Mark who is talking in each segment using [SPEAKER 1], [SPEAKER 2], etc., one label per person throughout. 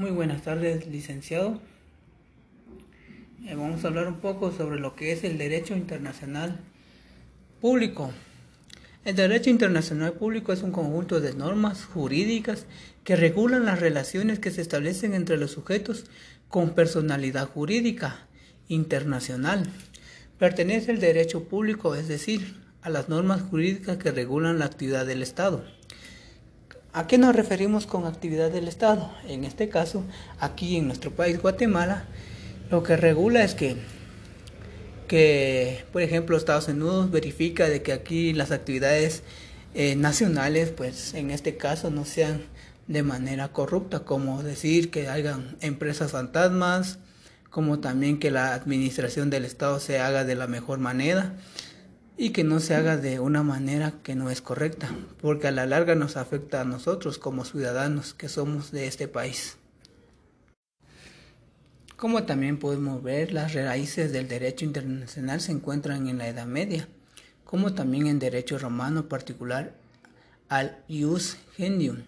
[SPEAKER 1] Muy buenas tardes, licenciado. Eh, vamos a hablar un poco sobre lo que es el derecho internacional público. El derecho internacional público es un conjunto de normas jurídicas que regulan las relaciones que se establecen entre los sujetos con personalidad jurídica internacional. Pertenece al derecho público, es decir, a las normas jurídicas que regulan la actividad del Estado. ¿A qué nos referimos con actividad del Estado? En este caso, aquí en nuestro país, Guatemala, lo que regula es que, que por ejemplo, Estados Unidos verifica de que aquí las actividades eh, nacionales, pues en este caso, no sean de manera corrupta, como decir que hagan empresas fantasmas, como también que la administración del Estado se haga de la mejor manera y que no se haga de una manera que no es correcta, porque a la larga nos afecta a nosotros como ciudadanos que somos de este país. Como también podemos ver, las raíces del derecho internacional se encuentran en la Edad Media, como también en derecho romano particular al ius gentium,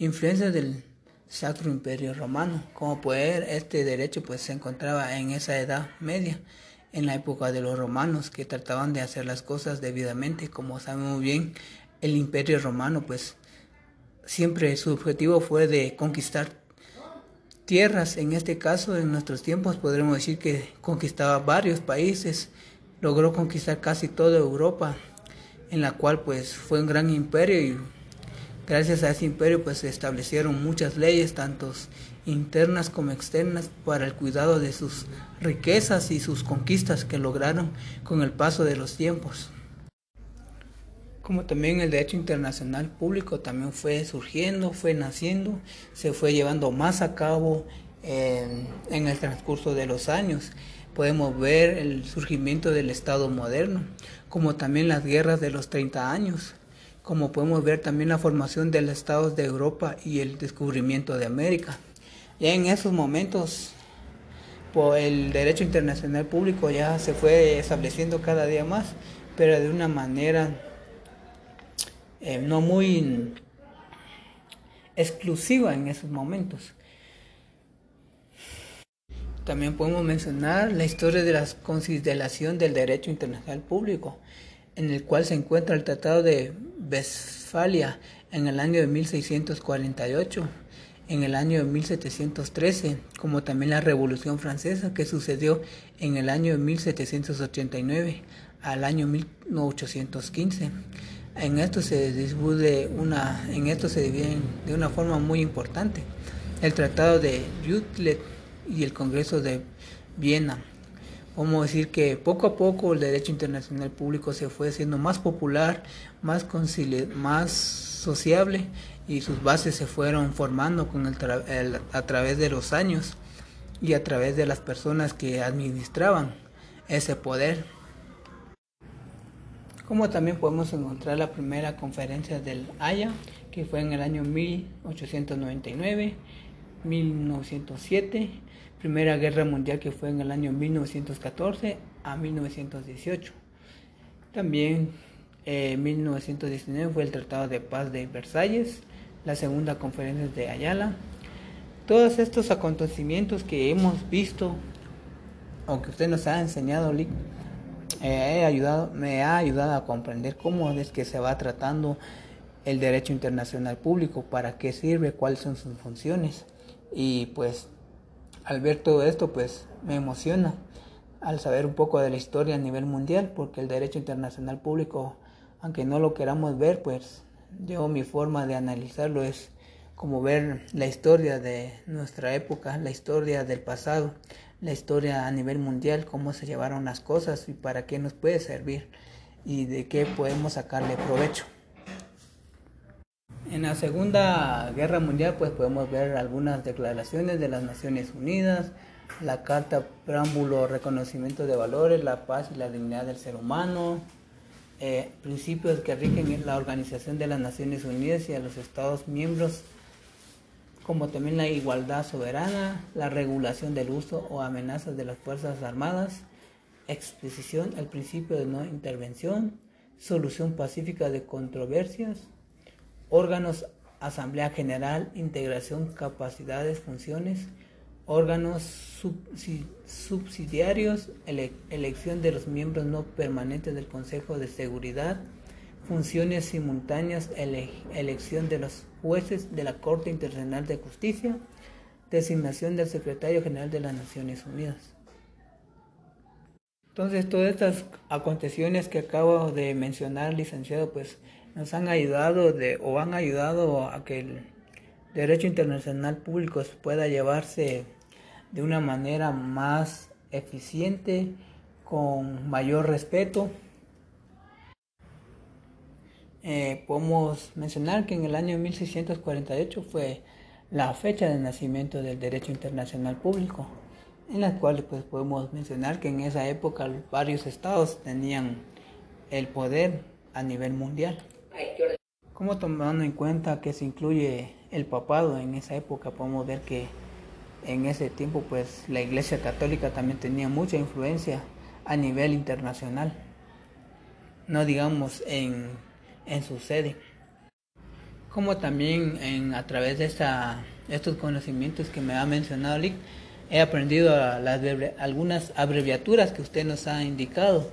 [SPEAKER 1] influencia del Sacro Imperio Romano. Como puede ver, este derecho pues se encontraba en esa Edad Media en la época de los romanos que trataban de hacer las cosas debidamente. Como sabemos bien, el imperio romano pues siempre su objetivo fue de conquistar tierras. En este caso, en nuestros tiempos podremos decir que conquistaba varios países, logró conquistar casi toda Europa, en la cual pues fue un gran imperio y gracias a ese imperio pues se establecieron muchas leyes, tantos internas como externas, para el cuidado de sus riquezas y sus conquistas que lograron con el paso de los tiempos. Como también el derecho internacional público también fue surgiendo, fue naciendo, se fue llevando más a cabo en, el transcurso de los años. Podemos ver el surgimiento del Estado moderno, como también las guerras de los 30 años, como podemos ver también la formación de los estados de Europa y el descubrimiento de América. En esos momentos, el derecho internacional público ya se fue estableciendo cada día más, pero de una manera eh, no muy exclusiva en esos momentos. También podemos mencionar la historia de la consideración del derecho internacional público, en el cual se encuentra el Tratado de Westfalia en el año de 1648 en el año de 1713, como también la Revolución Francesa que sucedió en el año de 1789 al año 1815. En esto se divide una, en esto se divide de una forma muy importante el Tratado de Utrecht y el Congreso de Viena. Vamos a decir que poco a poco el derecho internacional público se fue haciendo más popular, más, más sociable y sus bases se fueron formando con el a través de los años y a través de las personas que administraban ese poder. Como también podemos encontrar la primera conferencia del Haya, que fue en el año 1899, 1907, Primera Guerra Mundial que fue en el año 1914 a 1918. También eh, en 1919 fue el Tratado de Paz de Versalles, la segunda conferencia de Ayala. Todos estos acontecimientos que hemos visto, aunque usted nos ha enseñado, eh, ayudado, me ha ayudado a comprender cómo es que se va tratando el derecho internacional público, para qué sirve, cuáles son sus funciones. Y pues al ver todo esto, pues me emociona al saber un poco de la historia a nivel mundial, porque el derecho internacional público, aunque no lo queramos ver, pues yo mi forma de analizarlo es como ver la historia de nuestra época, la historia del pasado, la historia a nivel mundial, cómo se llevaron las cosas y para qué nos puede servir y de qué podemos sacarle provecho. En la Segunda Guerra Mundial pues podemos ver algunas declaraciones de las Naciones Unidas, la Carta Preámbulo Reconocimiento de Valores, la Paz y la Dignidad del Ser Humano, eh, principios que rigen la Organización de las Naciones Unidas y a los Estados miembros, como también la igualdad soberana, la regulación del uso o amenazas de las Fuerzas Armadas, exposición al principio de no intervención, solución pacífica de controversias, órganos Asamblea General, integración, capacidades, funciones, órganos subsidiarios, elección de los miembros no permanentes del Consejo de Seguridad, funciones simultáneas, elección de los jueces de la Corte Internacional de Justicia, designación del Secretario General de las Naciones Unidas. Entonces, todas estas aconteciones que acabo de mencionar, licenciado, pues nos han ayudado de, o han ayudado a que el derecho internacional público pueda llevarse de una manera más eficiente, con mayor respeto. Eh, podemos mencionar que en el año 1648 fue la fecha de nacimiento del derecho internacional público, en la cual pues, podemos mencionar que en esa época varios estados tenían el poder a nivel mundial. Como tomando en cuenta que se incluye el papado en esa época, podemos ver que en ese tiempo pues la Iglesia Católica también tenía mucha influencia a nivel internacional, no digamos en, en su sede. Como también en, a través de esta, estos conocimientos que me ha mencionado Lick, he aprendido algunas abreviaturas que usted nos ha indicado.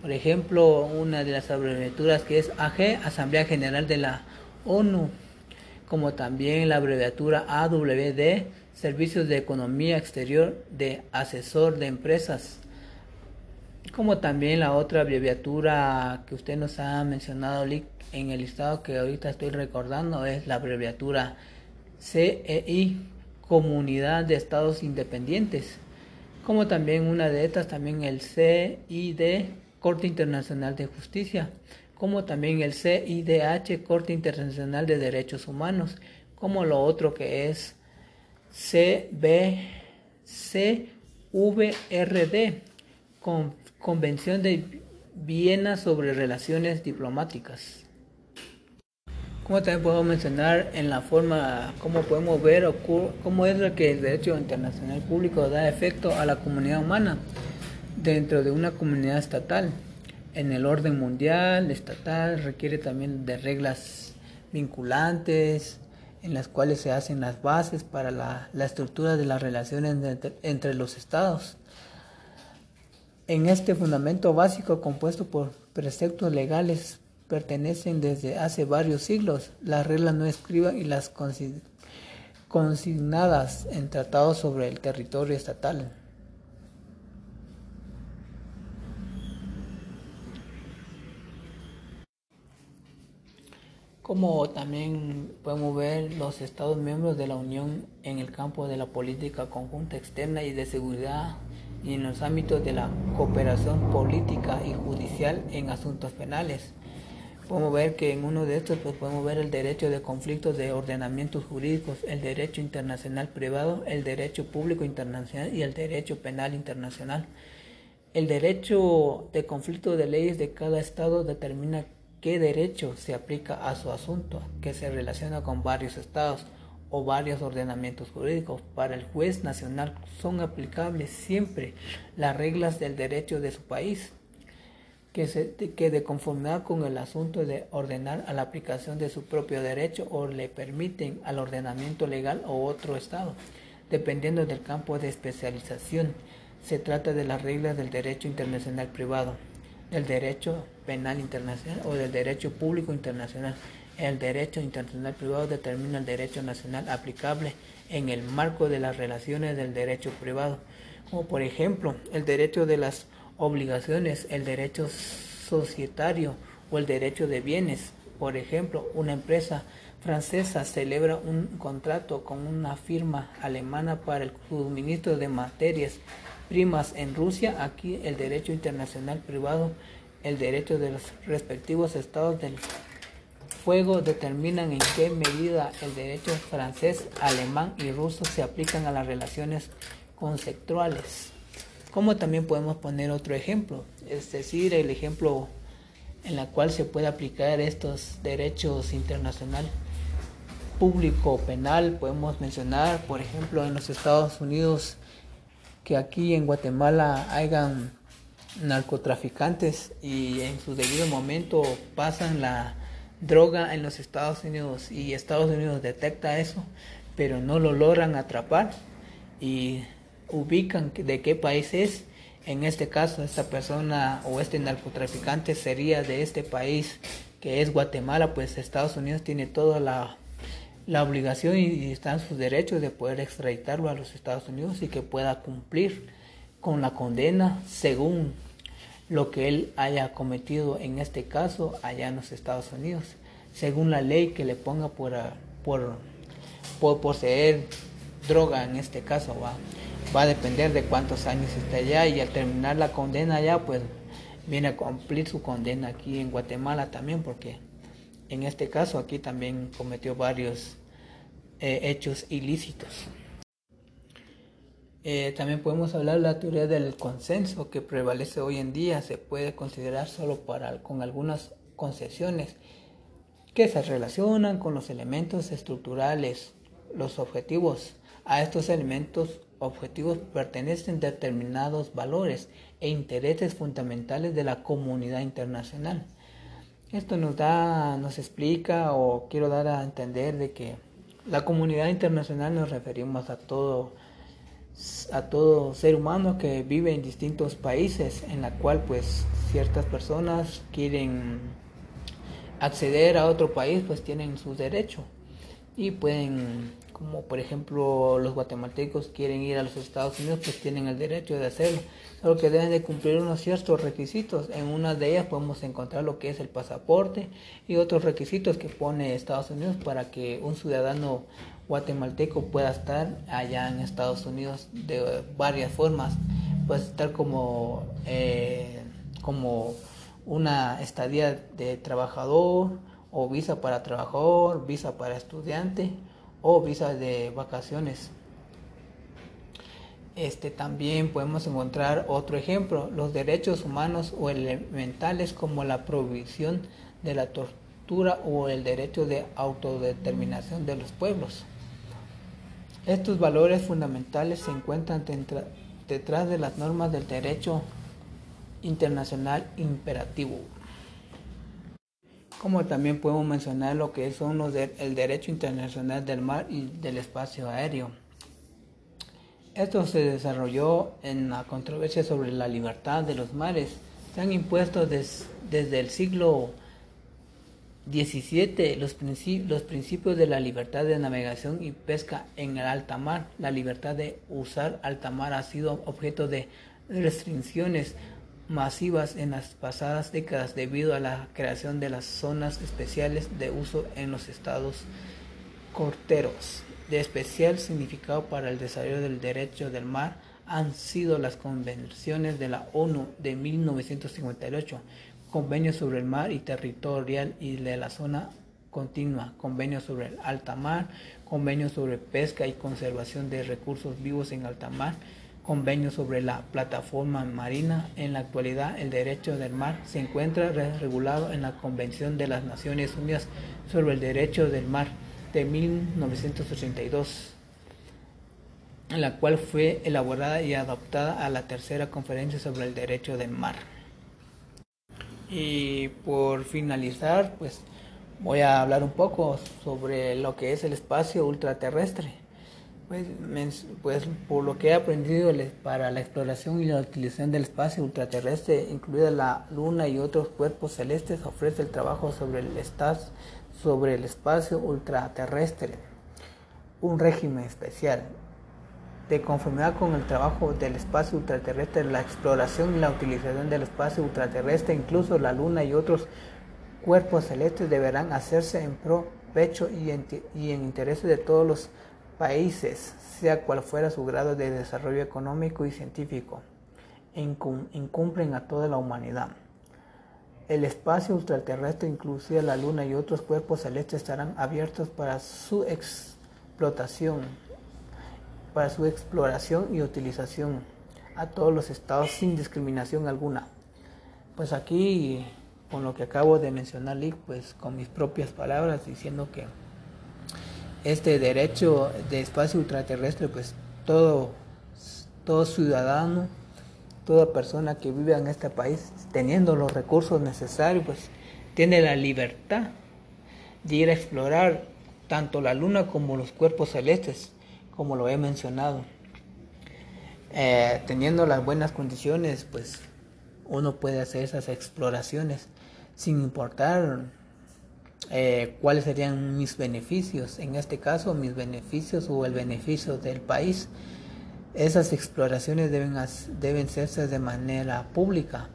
[SPEAKER 1] Por ejemplo, una de las abreviaturas que es AG, Asamblea General de la ONU, como también la abreviatura AWD, Servicios de Economía Exterior de Asesor de Empresas, como también la otra abreviatura que usted nos ha mencionado en el listado que ahorita estoy recordando es la abreviatura CEI, Comunidad de Estados Independientes, como también una de estas también el CID, Corte Internacional de Justicia, como también el CIDH, Corte Internacional de Derechos Humanos, como lo otro que es CBCVRD, Convención de Viena sobre Relaciones Diplomáticas. Como también podemos mencionar en la forma, cómo podemos ver o cómo es lo que el derecho internacional público da efecto a la comunidad humana dentro de una comunidad estatal. En el orden mundial, estatal, requiere también de reglas vinculantes, en las cuales se hacen las bases para la, estructura de las relaciones entre, los estados. En este fundamento básico compuesto por preceptos legales pertenecen desde hace varios siglos las reglas no escritas y las consignadas en tratados sobre el territorio estatal. Como también podemos ver los Estados miembros de la Unión en el campo de la política conjunta externa y de seguridad y en los ámbitos de la cooperación política y judicial en asuntos penales. Podemos ver que en uno de estos pues, podemos ver el derecho de conflictos de ordenamientos jurídicos, el derecho internacional privado, el derecho público internacional y el derecho penal internacional. El derecho de conflicto de leyes de cada estado determina qué derecho se aplica a su asunto, que se relaciona con varios estados o varios ordenamientos jurídicos. Para el juez nacional son aplicables siempre las reglas del derecho de su país, que, se, que de conformidad con el asunto de ordenar la aplicación de su propio derecho o le permiten al ordenamiento legal o otro estado, dependiendo del campo de especialización. Se trata de las reglas del derecho internacional privado del derecho penal internacional o del derecho público internacional. El derecho internacional privado determina el derecho nacional aplicable en el marco de las relaciones del derecho privado, como por ejemplo el derecho de las obligaciones, el derecho societario o el derecho de bienes. Por ejemplo, una empresa francesa celebra un contrato con una firma alemana para el suministro de materias primas en Rusia, aquí el derecho internacional privado, el derecho de los respectivos estados del fuego determinan en qué medida el derecho francés, alemán y ruso se aplican a las relaciones conceptuales. Como también podemos poner otro ejemplo, es decir, el ejemplo en la cual se puede aplicar estos derechos internacionales público penal, podemos mencionar, por ejemplo, en los Estados Unidos que aquí en Guatemala hayan narcotraficantes y en su debido momento pasan la droga en los Estados Unidos y Estados Unidos detecta eso, pero no lo logran atrapar y ubican de qué país es. En este caso, esta persona o este narcotraficante sería de este país que es Guatemala, pues Estados Unidos tiene toda la, la obligación y, están sus derechos de poder extraditarlo a los Estados Unidos y que pueda cumplir con la condena según lo que él haya cometido en este caso allá en los Estados Unidos, según la ley que le ponga por, por, por poseer droga en este caso va va a depender de cuántos años esté allá y al terminar la condena allá pues viene a cumplir su condena aquí en Guatemala también porque en este caso aquí también cometió varios eh, hechos ilícitos. Eh, también podemos hablar de la teoría del consenso que prevalece hoy en día, se puede considerar solo para, con algunas concesiones que se relacionan con los elementos estructurales, los objetivos. A estos elementos objetivos pertenecen determinados valores e intereses fundamentales de la comunidad internacional. Esto nos da, nos explica o quiero dar a entender de que la comunidad internacional nos referimos a todo a todo ser humano que vive en distintos países en la cual pues ciertas personas quieren acceder a otro país pues tienen su derecho. Y pueden como por ejemplo los guatemaltecos quieren ir a los Estados Unidos, pues tienen el derecho de hacerlo, solo que deben de cumplir unos ciertos requisitos. En una de ellas podemos encontrar lo que es el pasaporte y otros requisitos que pone Estados Unidos para que un ciudadano guatemalteco pueda estar allá en Estados Unidos de varias formas, puede estar como, eh, como una estadía de trabajador o visa para trabajador, visa para estudiante o visas de vacaciones. Este también podemos encontrar otro ejemplo, los derechos humanos o elementales como la prohibición de la tortura o el derecho de autodeterminación de los pueblos. Estos valores fundamentales se encuentran detrás de las normas del derecho internacional imperativo como también podemos mencionar lo que son los el derecho internacional del mar y del espacio aéreo. Esto se desarrolló en la controversia sobre la libertad de los mares. Se han impuesto desde el siglo XVII los, los principios de la libertad de navegación y pesca en el alta mar. La libertad de usar alta mar ha sido objeto de restricciones masivas en las pasadas décadas debido a la creación de las zonas especiales de uso en los estados corteros. De especial significado para el desarrollo del derecho del mar han sido las convenciones de la ONU de 1958, Convenio sobre el mar y territorial y de la zona continua, Convenio sobre el alta mar, Convenio sobre pesca y conservación de recursos vivos en alta mar, convenio sobre la plataforma marina. En la actualidad, el derecho del mar se encuentra regulado en la Convención de las Naciones Unidas sobre el Derecho del Mar de 1982, en la cual fue elaborada y adoptada a la tercera conferencia sobre el derecho del mar. Y por finalizar, pues voy a hablar un poco sobre lo que es el espacio ultraterrestre. Pues, pues, por lo que he aprendido para la exploración y la utilización del espacio ultraterrestre, incluida la Luna y otros cuerpos celestes, ofrece el trabajo sobre el, sobre el espacio ultraterrestre, un régimen especial. De conformidad con el trabajo del espacio ultraterrestre, la exploración y la utilización del espacio ultraterrestre, incluso la Luna y otros cuerpos celestes, deberán hacerse en provecho y en, interés de todos los países, sea cual fuera su grado de desarrollo económico y científico, incumplen a toda la humanidad. El espacio ultraterrestre, inclusive la Luna y otros cuerpos celestes, estarán abiertos para su explotación, para su exploración y utilización a todos los estados sin discriminación alguna. Pues aquí, con lo que acabo de mencionar, pues con mis propias palabras, diciendo que este derecho de espacio ultraterrestre, pues todo, todo ciudadano, toda persona que vive en este país, teniendo los recursos necesarios, pues tiene la libertad de ir a explorar tanto la luna como los cuerpos celestes, como lo he mencionado. Eh, teniendo las buenas condiciones, pues uno puede hacer esas exploraciones sin importar eh, cuáles serían mis beneficios, en este caso mis beneficios o el beneficio del país. Esas exploraciones deben, deben hacerse de manera pública.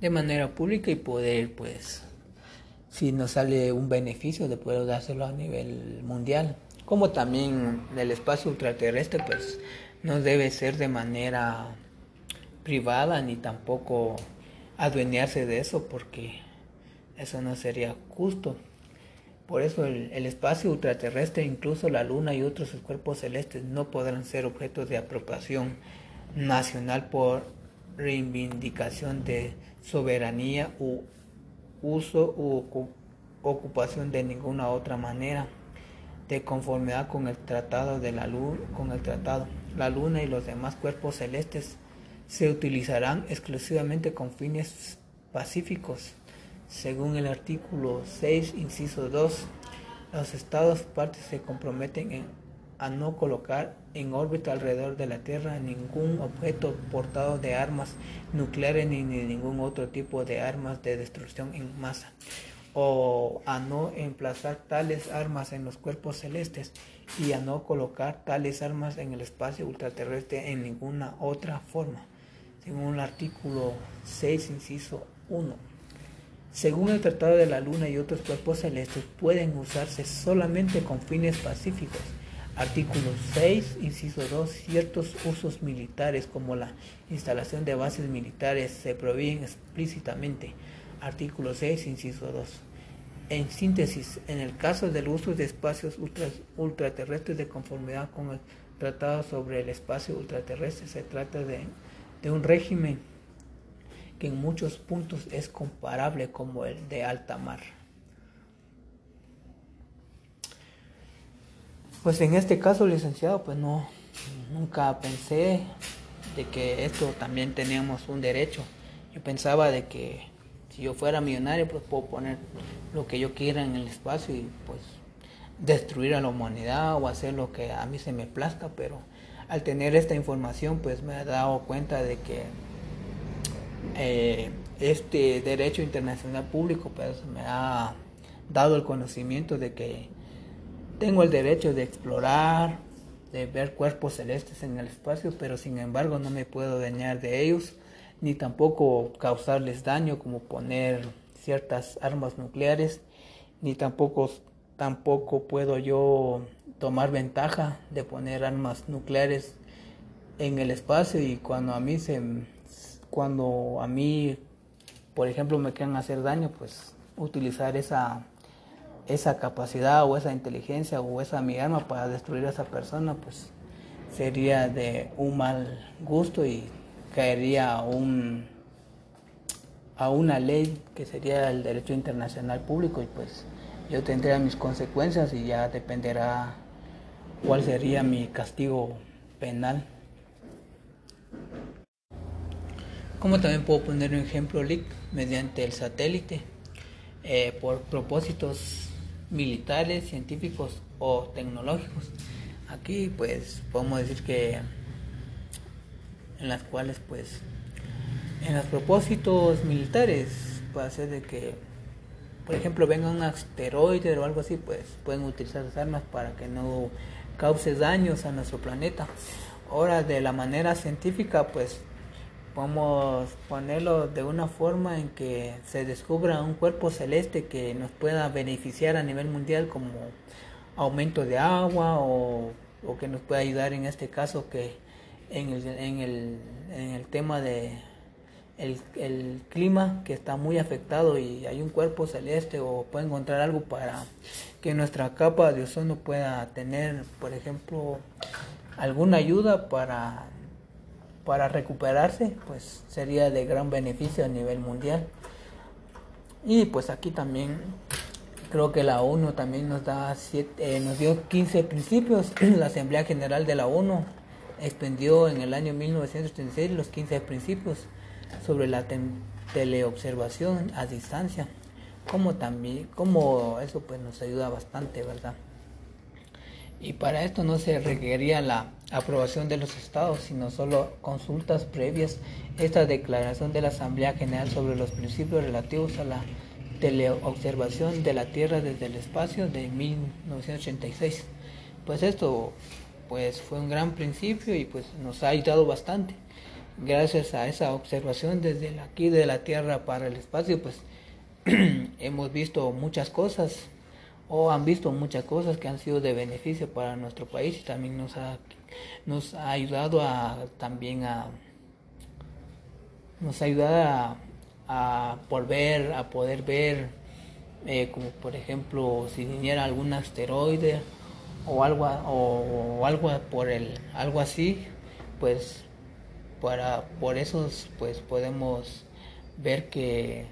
[SPEAKER 1] De manera pública y poder, pues, si nos sale un beneficio de poder dárselo a nivel mundial. Como también el espacio ultraterrestre, pues, no debe ser de manera privada ni tampoco adueñarse de eso porque eso no sería justo. Por eso el, espacio ultraterrestre, incluso la luna y otros cuerpos celestes no podrán ser objetos de apropiación nacional por reivindicación de soberanía u uso u ocupación de ninguna otra manera de conformidad con el tratado de la luz con el tratado la luna y los demás cuerpos celestes se utilizarán exclusivamente con fines pacíficos. Según el artículo 6, inciso 2, los estados partes se comprometen a no colocar en órbita alrededor de la Tierra ningún objeto portado de armas nucleares ni, ni ningún otro tipo de armas de destrucción en masa o a no emplazar tales armas en los cuerpos celestes y a no colocar tales armas en el espacio ultraterrestre en ninguna otra forma según el artículo 6, inciso 1. Según el Tratado de la Luna y otros cuerpos celestes pueden usarse solamente con fines pacíficos. Artículo 6, inciso 2. Ciertos usos militares como la instalación de bases militares se prohíben explícitamente. Artículo 6, inciso 2. En síntesis, en el caso del uso de espacios ultraterrestres de conformidad con el Tratado sobre el Espacio Ultraterrestre, se trata de de un régimen que en muchos puntos es comparable como el de alta mar. Pues en este caso, licenciado, pues no, nunca pensé de que esto también teníamos un derecho. Yo pensaba de que si yo fuera millonario, pues puedo poner lo que yo quiera en el espacio y pues destruir a la humanidad o hacer lo que a mí se me plazca, pero al tener esta información, pues me he dado cuenta de que eh, este derecho internacional público, pues me ha dado el conocimiento de que tengo el derecho de explorar, de ver cuerpos celestes en el espacio, pero sin embargo no me puedo dañar de ellos, ni tampoco causarles daño como poner ciertas armas nucleares, ni tampoco tampoco puedo yo tomar ventaja de poner armas nucleares en el espacio y cuando a mí se cuando a mí por ejemplo me quieran hacer daño pues utilizar esa esa capacidad o esa inteligencia o esa mi arma para destruir a esa persona pues sería de un mal gusto y caería a un a una ley que sería el derecho internacional público y pues yo tendría mis consecuencias y ya dependerá cuál sería mi castigo penal. Como también puedo poner un ejemplo LIC mediante el satélite eh, por propósitos militares, científicos o tecnológicos. Aquí pues podemos decir que en las cuales pues en los propósitos militares puede ser de que por ejemplo venga un asteroide o algo así pues pueden utilizar las armas para que no cause daños a nuestro planeta. Ahora, de la manera científica, pues podemos ponerlo de una forma en que se descubra un cuerpo celeste que nos pueda beneficiar a nivel mundial como aumento de agua o, que nos pueda ayudar en este caso que en el, en el, en el tema de el, el, clima que está muy afectado y hay un cuerpo celeste o puede encontrar algo para que nuestra capa de ozono pueda tener, por ejemplo, alguna ayuda para, para recuperarse, pues sería de gran beneficio a nivel mundial. Y pues aquí también creo que la ONU también nos da siete, eh, nos dio 15 principios. la Asamblea General de la ONU extendió en el año 1936 los 15 principios sobre la teleobservación a distancia, como también, como eso pues nos ayuda bastante, ¿verdad? Y para esto no se requería la aprobación de los estados, sino solo consultas previas. Esta declaración de la Asamblea General sobre los principios relativos a la teleobservación de la Tierra desde el espacio de 1986. Pues esto pues fue un gran principio y pues nos ha ayudado bastante. Gracias a esa observación desde aquí de la Tierra para el espacio, pues hemos visto muchas cosas o han visto muchas cosas que han sido de beneficio para nuestro país y también nos ha, nos ha ayudado a también a nos ha ayudado a a volver a poder ver eh, como por ejemplo si viniera algún asteroide o algo o, algo por el algo así pues para por eso pues podemos ver que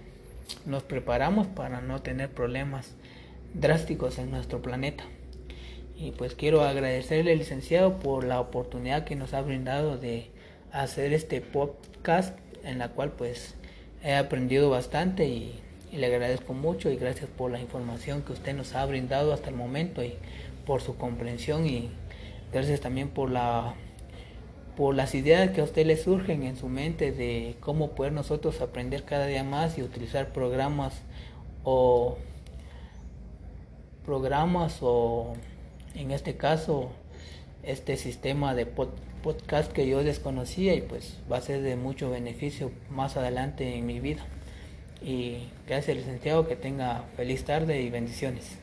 [SPEAKER 1] nos preparamos para no tener problemas drásticos en nuestro planeta. Y pues quiero agradecerle licenciado por la oportunidad que nos ha brindado de hacer este podcast en la cual pues he aprendido bastante y, le agradezco mucho y gracias por la información que usted nos ha brindado hasta el momento y por su comprensión y gracias también por la por las ideas que a usted le surgen en su mente de cómo poder nosotros aprender cada día más y utilizar programas o programas o en este caso este sistema de podcast que yo desconocía y pues va a ser de mucho beneficio más adelante en mi vida. Y gracias licenciado, que tenga feliz tarde y bendiciones.